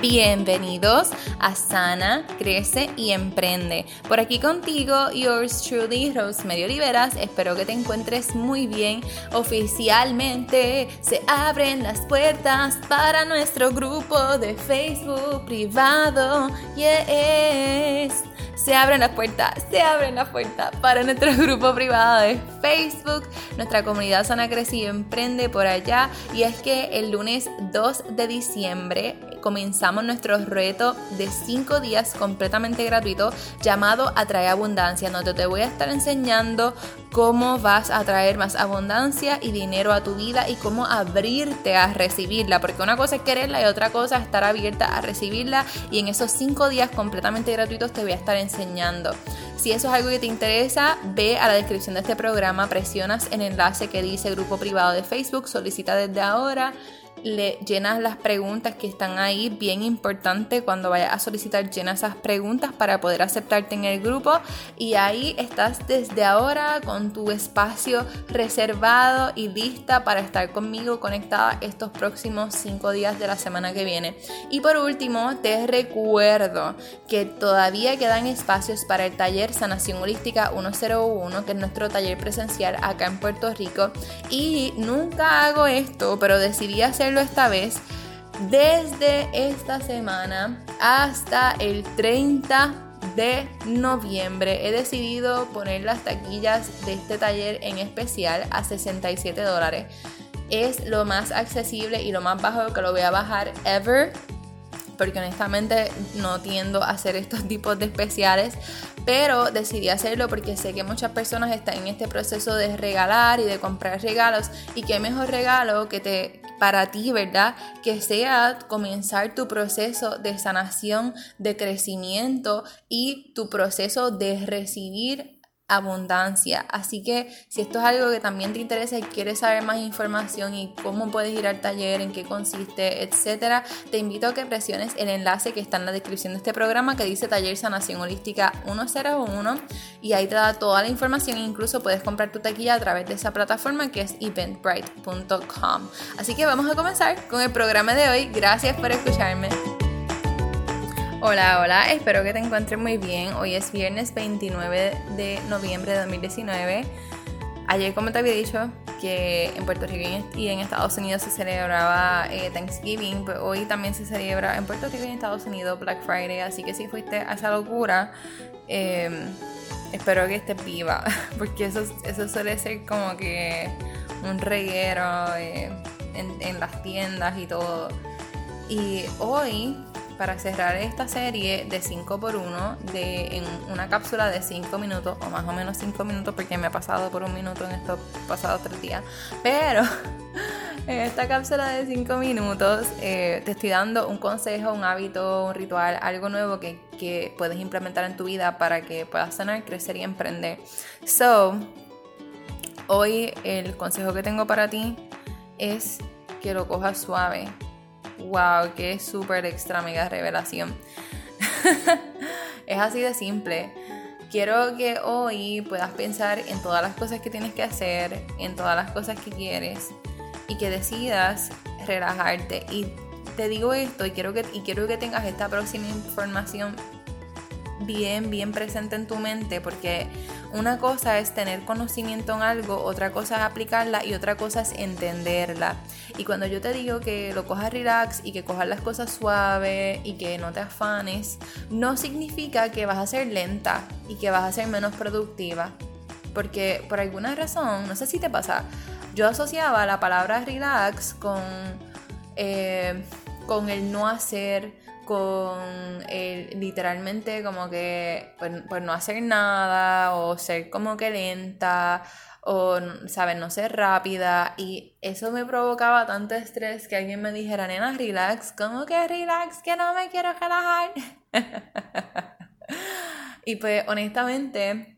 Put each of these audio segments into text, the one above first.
Bienvenidos a Sana, Crece y Emprende. Por aquí contigo, yours truly, Rosemary Oliveras. Espero que te encuentres muy bien. Oficialmente se abren las puertas para nuestro grupo de Facebook privado. Yes. Se abren las puertas, se abren las puertas para nuestro grupo privado de Facebook. Nuestra comunidad Sana Crece y Emprende por allá. Y es que el lunes 2 de diciembre comenzamos nuestro reto de 5 días completamente gratuito llamado Atrae Abundancia, donde te voy a estar enseñando cómo vas a traer más abundancia y dinero a tu vida y cómo abrirte a recibirla, porque una cosa es quererla y otra cosa es estar abierta a recibirla y en esos 5 días completamente gratuitos te voy a estar enseñando. Si eso es algo que te interesa, ve a la descripción de este programa, presionas el enlace que dice grupo privado de Facebook, solicita desde ahora le llenas las preguntas que están ahí, bien importante cuando vayas a solicitar, llena esas preguntas para poder aceptarte en el grupo y ahí estás desde ahora con tu espacio reservado y lista para estar conmigo conectada estos próximos cinco días de la semana que viene. Y por último, te recuerdo que todavía quedan espacios para el taller Sanación Holística 101, que es nuestro taller presencial acá en Puerto Rico y nunca hago esto, pero decidí hacer esta vez desde esta semana hasta el 30 de noviembre he decidido poner las taquillas de este taller en especial a 67 dólares. Es lo más accesible y lo más bajo que lo voy a bajar ever porque honestamente no tiendo a hacer estos tipos de especiales, pero decidí hacerlo porque sé que muchas personas están en este proceso de regalar y de comprar regalos y qué mejor regalo que te para ti, ¿verdad? Que sea comenzar tu proceso de sanación, de crecimiento y tu proceso de recibir abundancia. Así que si esto es algo que también te interesa y quieres saber más información y cómo puedes ir al taller, en qué consiste, etcétera, te invito a que presiones el enlace que está en la descripción de este programa que dice Taller Sanación Holística 101 y ahí te da toda la información e incluso puedes comprar tu taquilla a través de esa plataforma que es eventbrite.com. Así que vamos a comenzar con el programa de hoy. Gracias por escucharme. Hola, hola, espero que te encuentres muy bien. Hoy es viernes 29 de noviembre de 2019. Ayer, como te había dicho, que en Puerto Rico y en Estados Unidos se celebraba eh, Thanksgiving, pues hoy también se celebra en Puerto Rico y en Estados Unidos Black Friday. Así que si fuiste a esa locura, em, espero que estés viva, porque eso, eso suele ser como que un reguero eh, en, en las tiendas y todo. Y hoy para cerrar esta serie de 5x1 de, en una cápsula de 5 minutos o más o menos 5 minutos porque me ha pasado por un minuto en estos pasados 3 días. Pero en esta cápsula de 5 minutos eh, te estoy dando un consejo, un hábito, un ritual, algo nuevo que, que puedes implementar en tu vida para que puedas sanar, crecer y emprender. So, hoy el consejo que tengo para ti es que lo cojas suave Wow, qué súper extra mega revelación. es así de simple. Quiero que hoy puedas pensar en todas las cosas que tienes que hacer, en todas las cosas que quieres y que decidas relajarte. Y te digo esto y quiero que, y quiero que tengas esta próxima información bien, bien presente en tu mente porque una cosa es tener conocimiento en algo, otra cosa es aplicarla y otra cosa es entenderla. Y cuando yo te digo que lo cojas relax y que cojas las cosas suaves y que no te afanes, no significa que vas a ser lenta y que vas a ser menos productiva. Porque por alguna razón, no sé si te pasa, yo asociaba la palabra relax con, eh, con el no hacer, con literalmente como que pues, pues, no hacer nada o ser como que lenta o, ¿sabes? No ser rápida y eso me provocaba tanto estrés que alguien me dijera, nena, relax, ¿cómo que relax? Que no me quiero relajar. y pues honestamente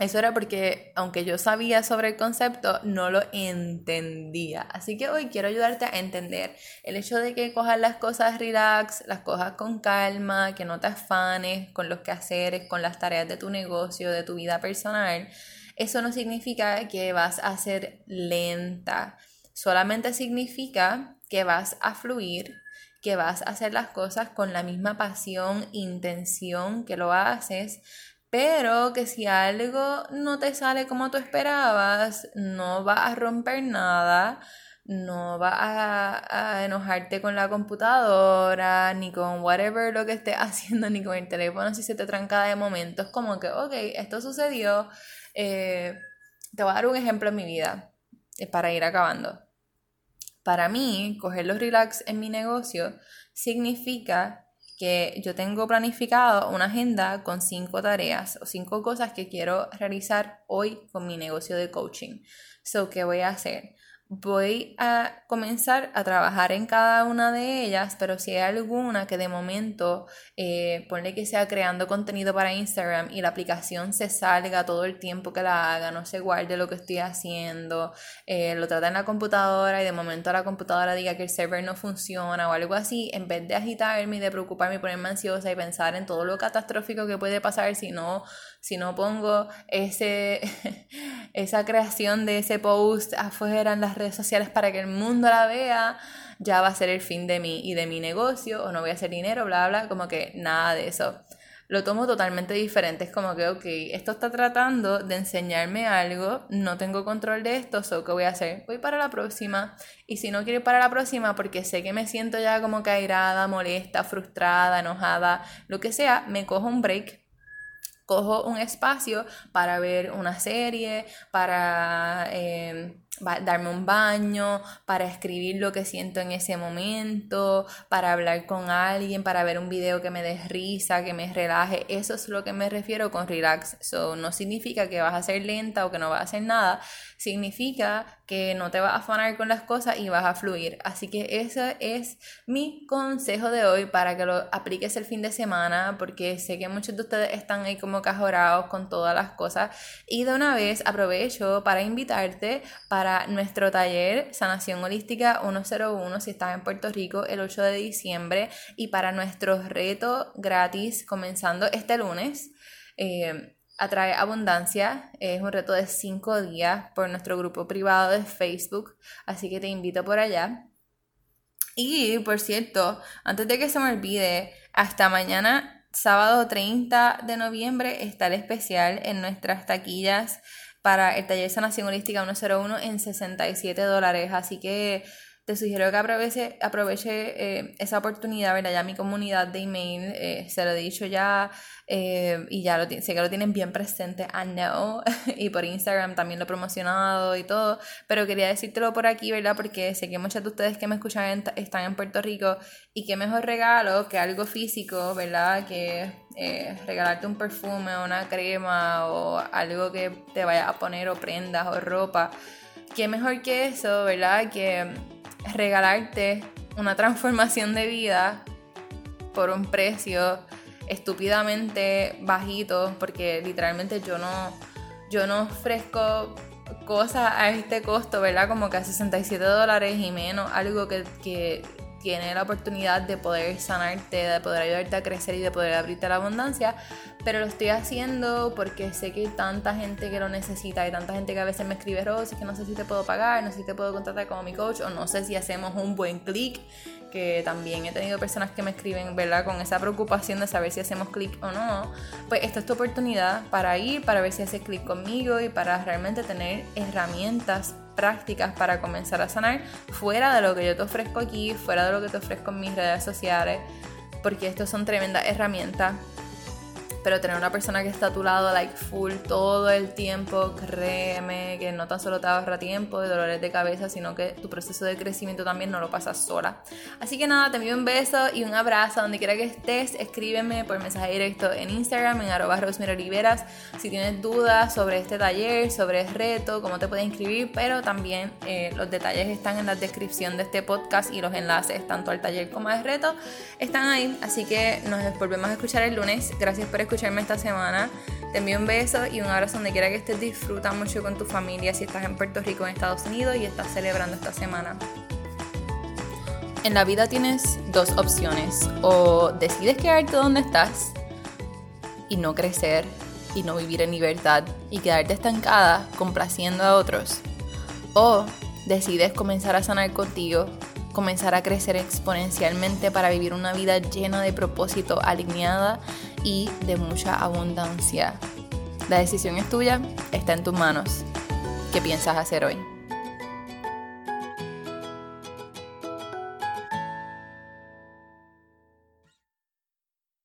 eso era porque, aunque yo sabía sobre el concepto, no lo entendía. Así que hoy quiero ayudarte a entender el hecho de que cojas las cosas relax, las cojas con calma, que no te afanes con los quehaceres, con las tareas de tu negocio, de tu vida personal. Eso no significa que vas a ser lenta. Solamente significa que vas a fluir, que vas a hacer las cosas con la misma pasión, intención que lo haces, pero que si algo no te sale como tú esperabas, no va a romper nada, no va a, enojarte con la computadora, ni con whatever lo que estés haciendo, ni con el teléfono si se te tranca de momento. Es como que, ok, esto sucedió. Eh, te voy a dar un ejemplo en mi vida eh, para ir acabando. Para mí, coger los relax en mi negocio significa que yo tengo planificado una agenda con cinco tareas o cinco cosas que quiero realizar hoy con mi negocio de coaching. So, ¿qué voy a hacer? Voy a comenzar a trabajar en cada una de ellas, pero si hay alguna que de momento, eh, ponle que sea creando contenido para Instagram y la aplicación se salga todo el tiempo que la haga, no se guarde lo que estoy haciendo, eh, lo trata en la computadora y de momento la computadora diga que el server no funciona o algo así, en vez de agitarme y de preocuparme y ponerme ansiosa y pensar en todo lo catastrófico que puede pasar si no, si no pongo ese, esa creación de ese post afuera en las redes sociales para que el mundo la vea, ya va a ser el fin de mí y de mi negocio, o no voy a hacer dinero, bla, bla, como que nada de eso. Lo tomo totalmente diferente, es como que, ok, esto está tratando de enseñarme algo, no tengo control de esto, so, ¿qué voy a hacer? Voy para la próxima, y si no quiero ir para la próxima porque sé que me siento ya como cairada, molesta, frustrada, enojada, lo que sea, me cojo un break cojo un espacio para ver una serie, para eh, darme un baño, para escribir lo que siento en ese momento, para hablar con alguien, para ver un video que me dé risa, que me relaje. Eso es lo que me refiero con relax. So, no significa que vas a ser lenta o que no vas a hacer nada, significa que no te vas a afanar con las cosas y vas a fluir. Así que ese es mi consejo de hoy para que lo apliques el fin de semana, porque sé que muchos de ustedes están ahí como cajorados con todas las cosas. Y de una vez aprovecho para invitarte para nuestro taller Sanación Holística 101 si estás en Puerto Rico el 8 de diciembre y para nuestro reto gratis comenzando este lunes. Eh, Atrae Abundancia es un reto de 5 días por nuestro grupo privado de Facebook, así que te invito por allá. Y por cierto, antes de que se me olvide, hasta mañana, sábado 30 de noviembre, está el especial en nuestras taquillas para el taller Sanación Holística 101 en 67 dólares. Así que te sugiero que aproveche, aproveche eh, esa oportunidad, ¿verdad? Ya mi comunidad de email, eh, se lo he dicho ya eh, y ya lo sé que lo tienen bien presente, I know, y por Instagram también lo he promocionado y todo, pero quería decírtelo por aquí, ¿verdad? Porque sé que muchos de ustedes que me escuchan están en Puerto Rico y qué mejor regalo que algo físico, ¿verdad? Que regalarte un perfume, una crema o algo que te vaya a poner o prendas o ropa. Qué mejor que eso, ¿verdad? Que regalarte una transformación de vida por un precio estúpidamente bajito, porque literalmente yo no, yo no ofrezco cosas a este costo, ¿verdad? Como que a 67 dólares y menos, algo que, que tiene la oportunidad de poder sanarte, de poder ayudarte a crecer y de poder abrirte la abundancia, pero lo estoy haciendo porque sé que tanta gente que lo necesita, hay tanta gente que a veces me escribe, Rosy, que no sé si te puedo pagar, no sé si te puedo contratar como mi coach, o no sé si hacemos un buen clic, que también he tenido personas que me escriben, ¿verdad? Con esa preocupación de saber si hacemos clic o no. Pues esta es tu oportunidad para ir, para ver si haces clic conmigo y para realmente tener herramientas prácticas para comenzar a sanar fuera de lo que yo te ofrezco aquí, fuera de lo que te ofrezco en mis redes sociales, porque estas son tremendas herramientas pero tener una persona que está a tu lado, like full todo el tiempo, créeme que no tan solo te ahorra tiempo de dolores de cabeza, sino que tu proceso de crecimiento también no lo pasas sola. Así que nada, te envío un beso y un abrazo donde quiera que estés. Escríbeme por mensaje directo en Instagram, en arroba si tienes dudas sobre este taller, sobre el reto, cómo te puedes inscribir, pero también eh, los detalles están en la descripción de este podcast y los enlaces tanto al taller como al reto están ahí. Así que nos volvemos a escuchar el lunes. Gracias por escuchar escucharme esta semana. Te envío un beso y un abrazo donde quiera que estés. Disfruta mucho con tu familia si estás en Puerto Rico, en Estados Unidos y estás celebrando esta semana. En la vida tienes dos opciones. O decides quedarte donde estás y no crecer y no vivir en libertad y quedarte estancada complaciendo a otros. O decides comenzar a sanar contigo comenzar a crecer exponencialmente para vivir una vida llena de propósito, alineada y de mucha abundancia. La decisión es tuya, está en tus manos. ¿Qué piensas hacer hoy?